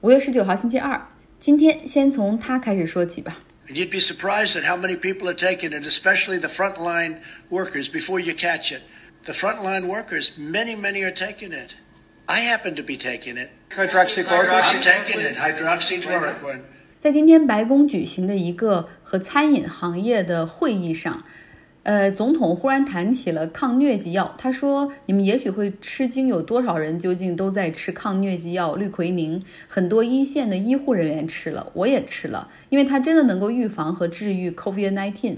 五月十九号星期二，今天先从他开始说起吧。And you'd be surprised at how many people are taking it, especially the frontline workers, before you catch it. The frontline workers, many, many are taking it. I happen to be taking it. Hydroxychloroquine. I'm taking it, hydroxychloroquine. 在今天白宫举行的一个和餐饮行业的会议上， 呃，总统忽然谈起了抗疟疾药。他说：“你们也许会吃惊，有多少人究竟都在吃抗疟疾药氯喹宁？很多一线的医护人员吃了，我也吃了，因为它真的能够预防和治愈 COVID-19。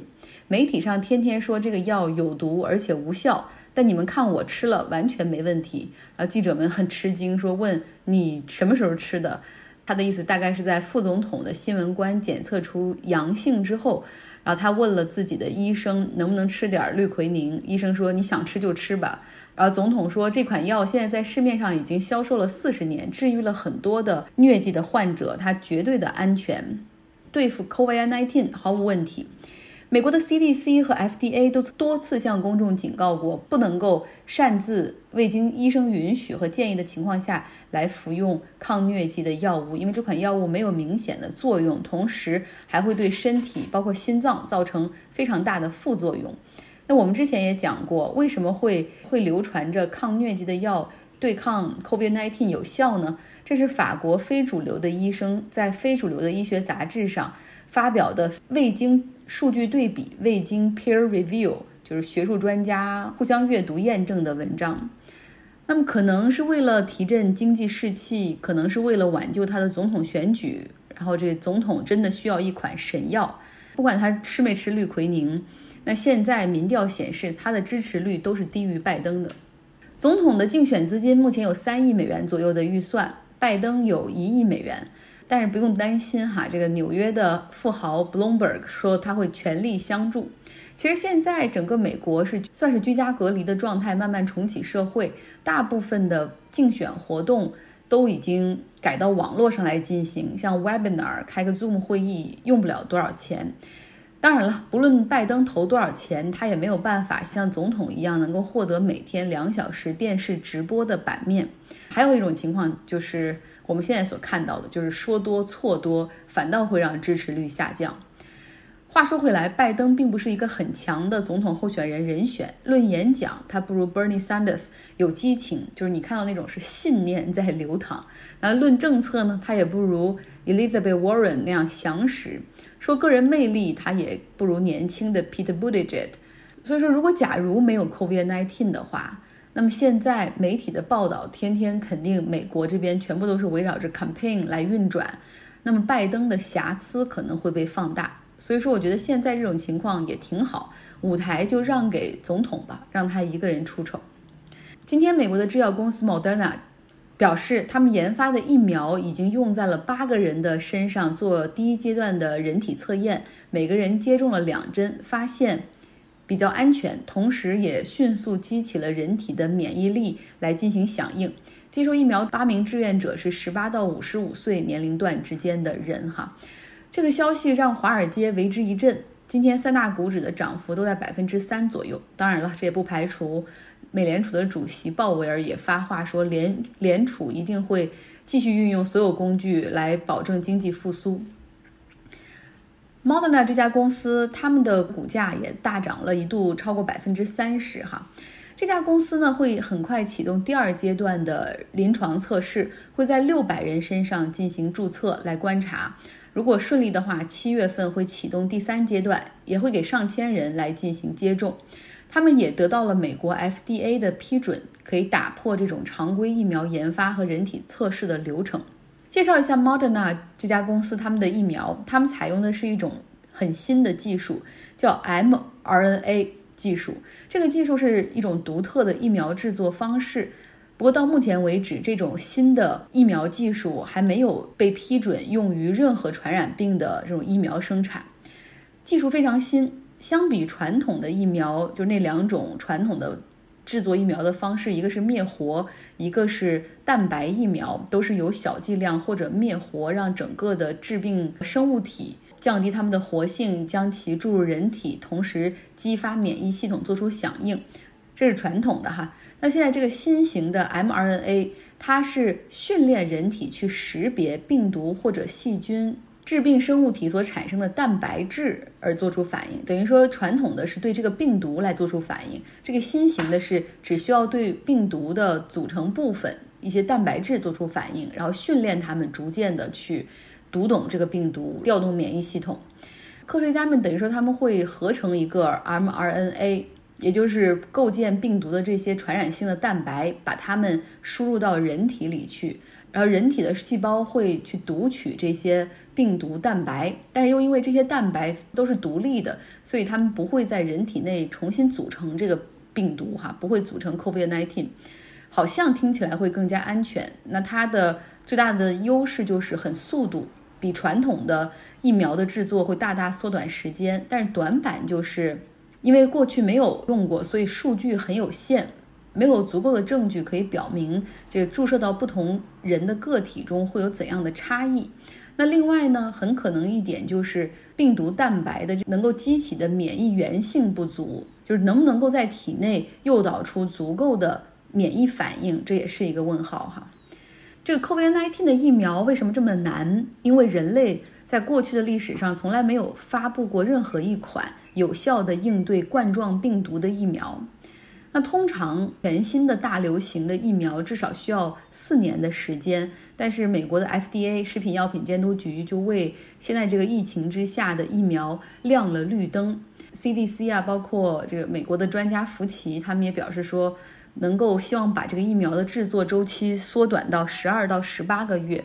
媒体上天天说这个药有毒而且无效，但你们看我吃了，完全没问题。”然后记者们很吃惊，说：“问你什么时候吃的？”他的意思大概是在副总统的新闻官检测出阳性之后，然后他问了自己的医生能不能吃点氯喹宁，医生说你想吃就吃吧。然后总统说这款药现在在市面上已经销售了四十年，治愈了很多的疟疾的患者，它绝对的安全，对付 COVID-19 毫无问题。美国的 CDC 和 FDA 都多次向公众警告过，不能够擅自未经医生允许和建议的情况下来服用抗疟疾的药物，因为这款药物没有明显的作用，同时还会对身体，包括心脏造成非常大的副作用。那我们之前也讲过，为什么会会流传着抗疟疾的药对抗 COVID-19 有效呢？这是法国非主流的医生在非主流的医学杂志上发表的未经。数据对比未经 peer review，就是学术专家互相阅读验证的文章。那么可能是为了提振经济士气，可能是为了挽救他的总统选举。然后这总统真的需要一款神药，不管他吃没吃氯喹宁。那现在民调显示他的支持率都是低于拜登的。总统的竞选资金目前有三亿美元左右的预算，拜登有一亿美元。但是不用担心哈，这个纽约的富豪 Bloomberg 说他会全力相助。其实现在整个美国是算是居家隔离的状态，慢慢重启社会，大部分的竞选活动都已经改到网络上来进行，像 Webinar 开个 Zoom 会议用不了多少钱。当然了，不论拜登投多少钱，他也没有办法像总统一样能够获得每天两小时电视直播的版面。还有一种情况就是。我们现在所看到的就是说多错多，反倒会让支持率下降。话说回来，拜登并不是一个很强的总统候选人人选。论演讲，他不如 Bernie Sanders 有激情，就是你看到那种是信念在流淌。那论政策呢，他也不如 Elizabeth Warren 那样详实。说个人魅力，他也不如年轻的 Peter b u t t i g e t。所以说，如果假如没有 COVID-19 的话，那么现在媒体的报道天天肯定美国这边全部都是围绕着 campaign 来运转，那么拜登的瑕疵可能会被放大，所以说我觉得现在这种情况也挺好，舞台就让给总统吧，让他一个人出丑。今天美国的制药公司 Moderna 表示，他们研发的疫苗已经用在了八个人的身上做第一阶段的人体测验，每个人接种了两针，发现。比较安全，同时也迅速激起了人体的免疫力来进行响应。接受疫苗八名志愿者是十八到五十五岁年龄段之间的人哈。这个消息让华尔街为之一振，今天三大股指的涨幅都在百分之三左右。当然了，这也不排除美联储的主席鲍威尔也发话说，联联储一定会继续运用所有工具来保证经济复苏。Moderna 这家公司，他们的股价也大涨了一度超过百分之三十哈。这家公司呢，会很快启动第二阶段的临床测试，会在六百人身上进行注册来观察。如果顺利的话，七月份会启动第三阶段，也会给上千人来进行接种。他们也得到了美国 FDA 的批准，可以打破这种常规疫苗研发和人体测试的流程。介绍一下 Moderna 这家公司，他们的疫苗，他们采用的是一种很新的技术，叫 mRNA 技术。这个技术是一种独特的疫苗制作方式。不过到目前为止，这种新的疫苗技术还没有被批准用于任何传染病的这种疫苗生产。技术非常新，相比传统的疫苗，就那两种传统的。制作疫苗的方式，一个是灭活，一个是蛋白疫苗，都是有小剂量或者灭活，让整个的致病生物体降低它们的活性，将其注入人体，同时激发免疫系统做出响应。这是传统的哈。那现在这个新型的 mRNA，它是训练人体去识别病毒或者细菌。致病生物体所产生的蛋白质而做出反应，等于说传统的是对这个病毒来做出反应，这个新型的是只需要对病毒的组成部分一些蛋白质做出反应，然后训练它们逐渐的去读懂这个病毒，调动免疫系统。科学家们等于说他们会合成一个 mRNA，也就是构建病毒的这些传染性的蛋白，把它们输入到人体里去。然后人体的细胞会去读取这些病毒蛋白，但是又因为这些蛋白都是独立的，所以它们不会在人体内重新组成这个病毒，哈，不会组成 COVID-19，好像听起来会更加安全。那它的最大的优势就是很速度，比传统的疫苗的制作会大大缩短时间，但是短板就是因为过去没有用过，所以数据很有限。没有足够的证据可以表明这注射到不同人的个体中会有怎样的差异。那另外呢，很可能一点就是病毒蛋白的能够激起的免疫原性不足，就是能不能够在体内诱导出足够的免疫反应，这也是一个问号哈。这个 COVID-19 的疫苗为什么这么难？因为人类在过去的历史上从来没有发布过任何一款有效的应对冠状病毒的疫苗。那通常全新的大流行的疫苗至少需要四年的时间，但是美国的 FDA 食品药品监督局就为现在这个疫情之下的疫苗亮了绿灯。CDC 啊，包括这个美国的专家福奇，他们也表示说，能够希望把这个疫苗的制作周期缩短到十二到十八个月。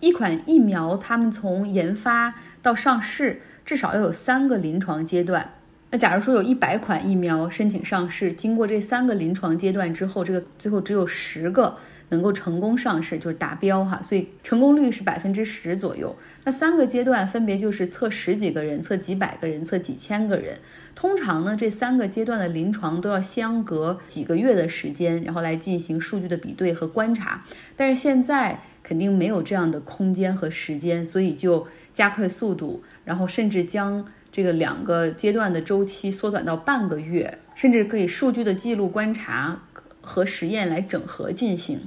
一款疫苗，他们从研发到上市至少要有三个临床阶段。假如说有一百款疫苗申请上市，经过这三个临床阶段之后，这个最后只有十个能够成功上市，就是达标哈，所以成功率是百分之十左右。那三个阶段分别就是测十几个人、测几百个人、测几千个人。通常呢，这三个阶段的临床都要相隔几个月的时间，然后来进行数据的比对和观察。但是现在肯定没有这样的空间和时间，所以就加快速度，然后甚至将。这个两个阶段的周期缩短到半个月，甚至可以数据的记录、观察和实验来整合进行。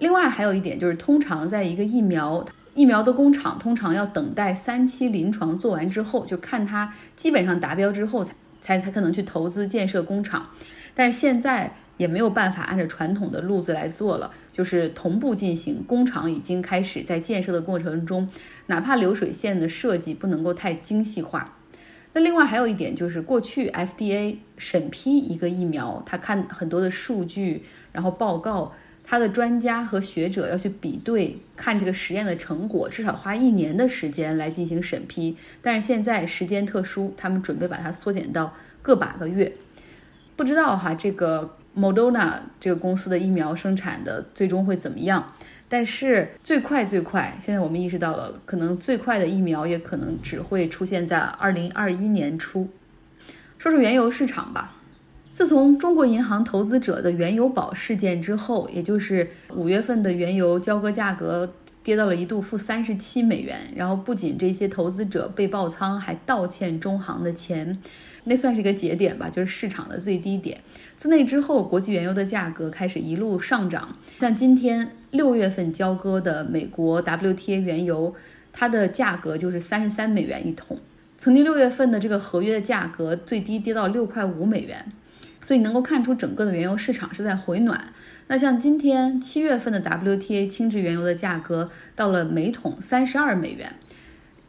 另外还有一点就是，通常在一个疫苗疫苗的工厂，通常要等待三期临床做完之后，就看它基本上达标之后，才才才可能去投资建设工厂。但是现在也没有办法按照传统的路子来做了，就是同步进行。工厂已经开始在建设的过程中，哪怕流水线的设计不能够太精细化。那另外还有一点就是，过去 FDA 审批一个疫苗，他看很多的数据，然后报告，他的专家和学者要去比对，看这个实验的成果，至少花一年的时间来进行审批。但是现在时间特殊，他们准备把它缩减到个把个月。不知道哈，这个 Moderna 这个公司的疫苗生产的最终会怎么样？但是最快最快，现在我们意识到了，可能最快的疫苗也可能只会出现在二零二一年初。说说原油市场吧，自从中国银行投资者的原油宝事件之后，也就是五月份的原油交割价格跌到了一度负三十七美元，然后不仅这些投资者被爆仓，还倒欠中行的钱。那算是一个节点吧，就是市场的最低点。自那之后，国际原油的价格开始一路上涨。像今天六月份交割的美国 WTA 原油，它的价格就是三十三美元一桶。曾经六月份的这个合约的价格最低跌到六块五美元，所以能够看出整个的原油市场是在回暖。那像今天七月份的 WTA 轻质原油的价格到了每桶三十二美元。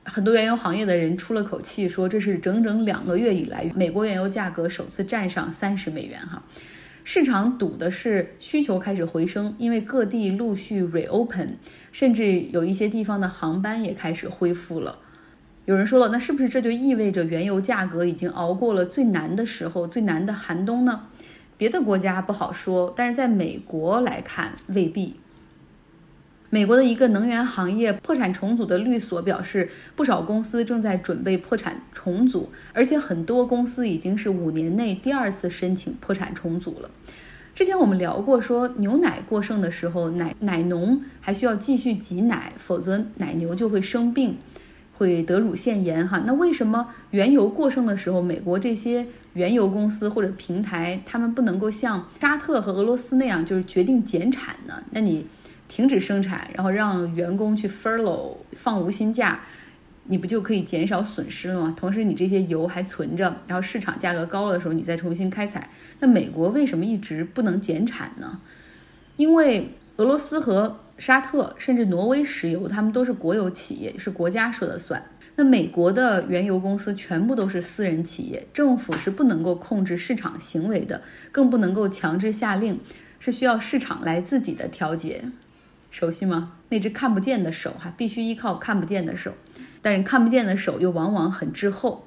很多原油行业的人出了口气，说这是整整两个月以来美国原油价格首次站上三十美元。哈，市场赌的是需求开始回升，因为各地陆续 reopen，甚至有一些地方的航班也开始恢复了。有人说了，那是不是这就意味着原油价格已经熬过了最难的时候、最难的寒冬呢？别的国家不好说，但是在美国来看，未必。美国的一个能源行业破产重组的律所表示，不少公司正在准备破产重组，而且很多公司已经是五年内第二次申请破产重组了。之前我们聊过，说牛奶过剩的时候，奶奶农还需要继续挤奶，否则奶牛就会生病，会得乳腺炎。哈，那为什么原油过剩的时候，美国这些原油公司或者平台，他们不能够像沙特和俄罗斯那样，就是决定减产呢？那你？停止生产，然后让员工去 furlough 放无薪假，你不就可以减少损失了吗？同时，你这些油还存着，然后市场价格高了的时候，你再重新开采。那美国为什么一直不能减产呢？因为俄罗斯和沙特甚至挪威石油，他们都是国有企业，是国家说了算。那美国的原油公司全部都是私人企业，政府是不能够控制市场行为的，更不能够强制下令，是需要市场来自己的调节。熟悉吗？那只看不见的手，哈，必须依靠看不见的手，但是看不见的手又往往很滞后。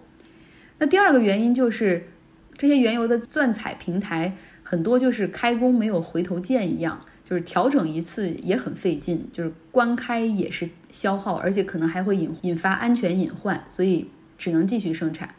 那第二个原因就是，这些原油的钻采平台很多就是开工没有回头箭一样。就是调整一次也很费劲，就是关开也是消耗，而且可能还会引引发安全隐患，所以只能继续生产。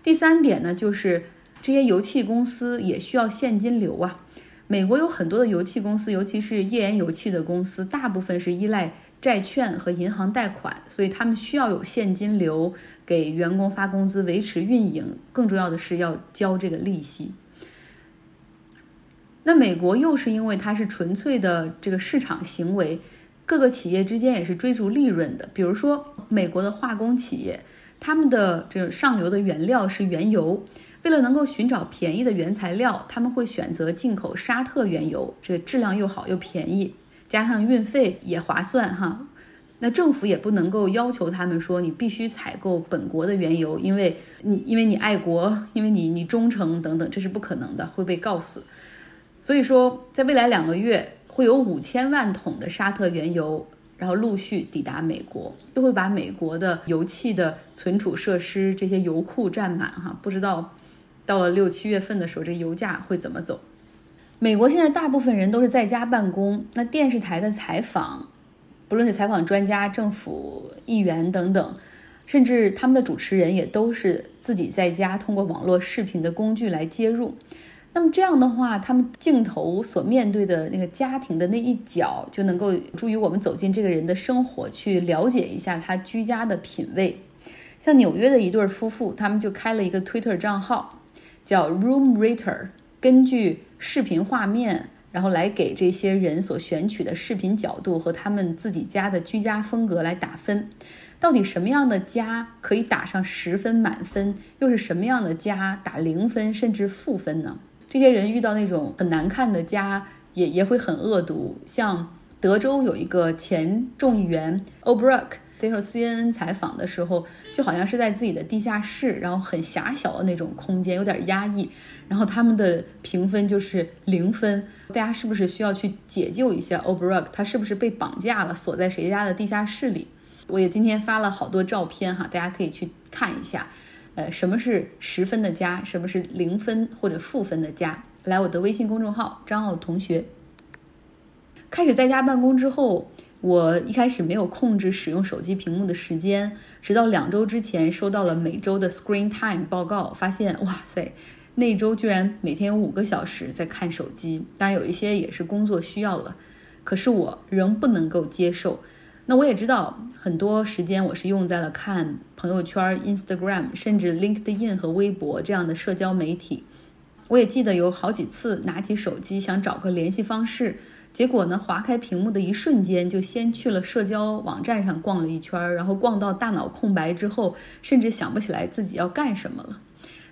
第三点呢，就是这些油气公司也需要现金流啊。美国有很多的油气公司，尤其是页岩油气的公司，大部分是依赖债券和银行贷款，所以他们需要有现金流给员工发工资、维持运营，更重要的是要交这个利息。那美国又是因为它是纯粹的这个市场行为，各个企业之间也是追逐利润的。比如说，美国的化工企业，他们的这个上游的原料是原油，为了能够寻找便宜的原材料，他们会选择进口沙特原油，这个质量又好又便宜，加上运费也划算哈。那政府也不能够要求他们说你必须采购本国的原油，因为你因为你爱国，因为你你忠诚等等，这是不可能的，会被告死。所以说，在未来两个月会有五千万桶的沙特原油，然后陆续抵达美国，又会把美国的油气的存储设施这些油库占满哈。不知道到了六七月份的时候，这油价会怎么走？美国现在大部分人都是在家办公，那电视台的采访，不论是采访专家、政府议员等等，甚至他们的主持人也都是自己在家通过网络视频的工具来接入。那么这样的话，他们镜头所面对的那个家庭的那一角，就能够助于我们走进这个人的生活，去了解一下他居家的品味。像纽约的一对夫妇，他们就开了一个 Twitter 账号，叫 Room Rater，根据视频画面，然后来给这些人所选取的视频角度和他们自己家的居家风格来打分。到底什么样的家可以打上十分满分，又是什么样的家打零分甚至负分呢？这些人遇到那种很难看的家，也也会很恶毒。像德州有一个前众议员 O'Brien 接受 CNN 采访的时候，就好像是在自己的地下室，然后很狭小的那种空间，有点压抑。然后他们的评分就是零分。大家是不是需要去解救一下 O'Brien？他是不是被绑架了，锁在谁家的地下室里？我也今天发了好多照片哈，大家可以去看一下。呃，什么是十分的加？什么是零分或者负分的加？来我的微信公众号张奥同学。开始在家办公之后，我一开始没有控制使用手机屏幕的时间，直到两周之前收到了每周的 Screen Time 报告，发现哇塞，那周居然每天有五个小时在看手机。当然有一些也是工作需要了，可是我仍不能够接受。那我也知道，很多时间我是用在了看朋友圈、Instagram，甚至 LinkedIn 和微博这样的社交媒体。我也记得有好几次拿起手机想找个联系方式，结果呢，划开屏幕的一瞬间就先去了社交网站上逛了一圈，然后逛到大脑空白之后，甚至想不起来自己要干什么了。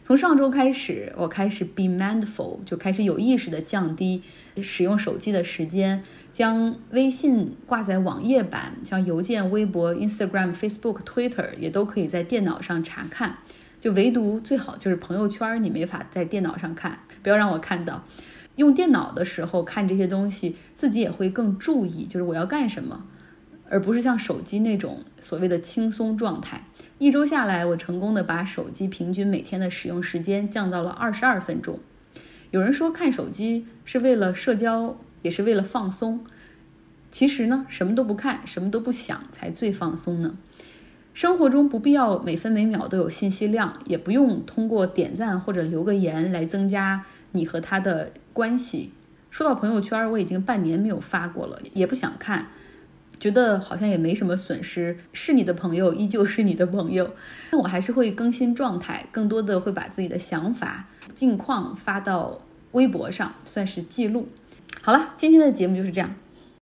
从上周开始，我开始 be mindful，就开始有意识的降低使用手机的时间，将微信挂在网页版，像邮件、微博、Instagram、Facebook、Twitter 也都可以在电脑上查看。就唯独最好就是朋友圈，你没法在电脑上看，不要让我看到。用电脑的时候看这些东西，自己也会更注意，就是我要干什么，而不是像手机那种所谓的轻松状态。一周下来，我成功的把手机平均每天的使用时间降到了二十二分钟。有人说看手机是为了社交，也是为了放松。其实呢，什么都不看，什么都不想，才最放松呢。生活中不必要每分每秒都有信息量，也不用通过点赞或者留个言来增加你和他的关系。说到朋友圈，我已经半年没有发过了，也不想看。觉得好像也没什么损失，是你的朋友依旧是你的朋友，但我还是会更新状态，更多的会把自己的想法、近况发到微博上，算是记录。好了，今天的节目就是这样。